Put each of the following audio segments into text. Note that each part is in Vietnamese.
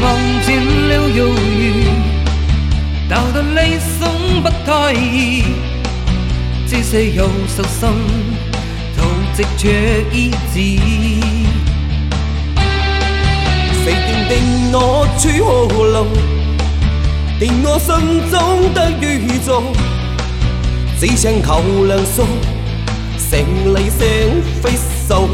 望见了忧郁，到得离心不太易。即使有伤心，投掷却已迟。谁定定我去何路？定我心中的宇宙。只想靠两双，千里千里愁。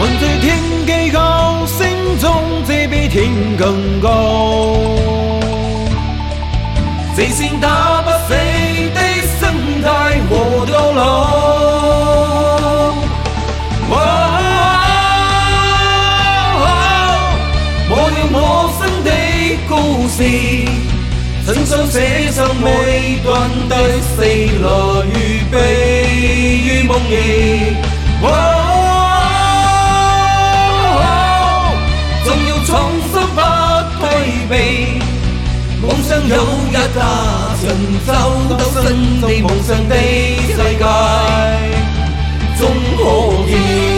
问在天几高心中这比天更高。自信打不死的心态活到老 wo 我用我心的故事亲想写上每段的失乐与悲与梦梦想有一架神州鬥新地夢想的世界，终可以。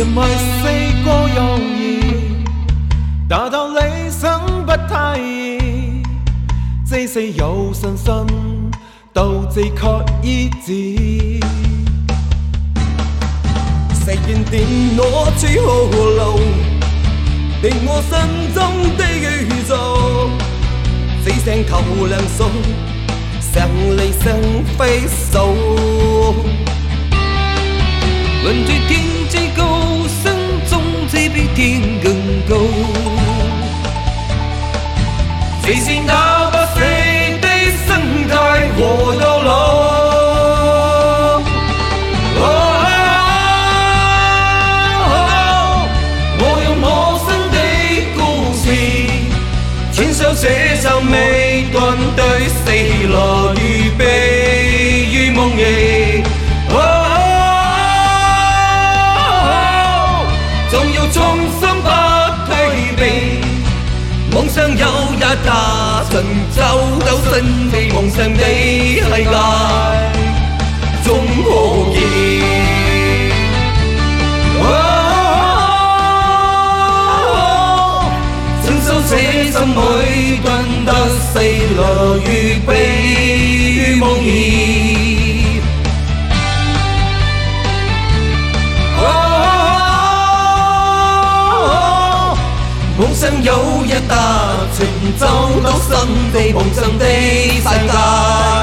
谁人为四个犹豫，达到理想不太易，这是有信心，斗志却意志。谁愿定我处何路？定我心中的宇宙，只想求良数，向理想飞手。问这天最高，心中 thiên gừng câu vì gì đã bắt xây tây sân đại vô đô lâu Hãy subscribe cho kênh Ghiền Mì Gõ Để không bỏ lỡ những video hấp dẫn 有一架神州斗新地梦想的世界，总可以。亲手写上每段得死来预备于梦儿。 梦想有一笪成就到新地梦想的世界。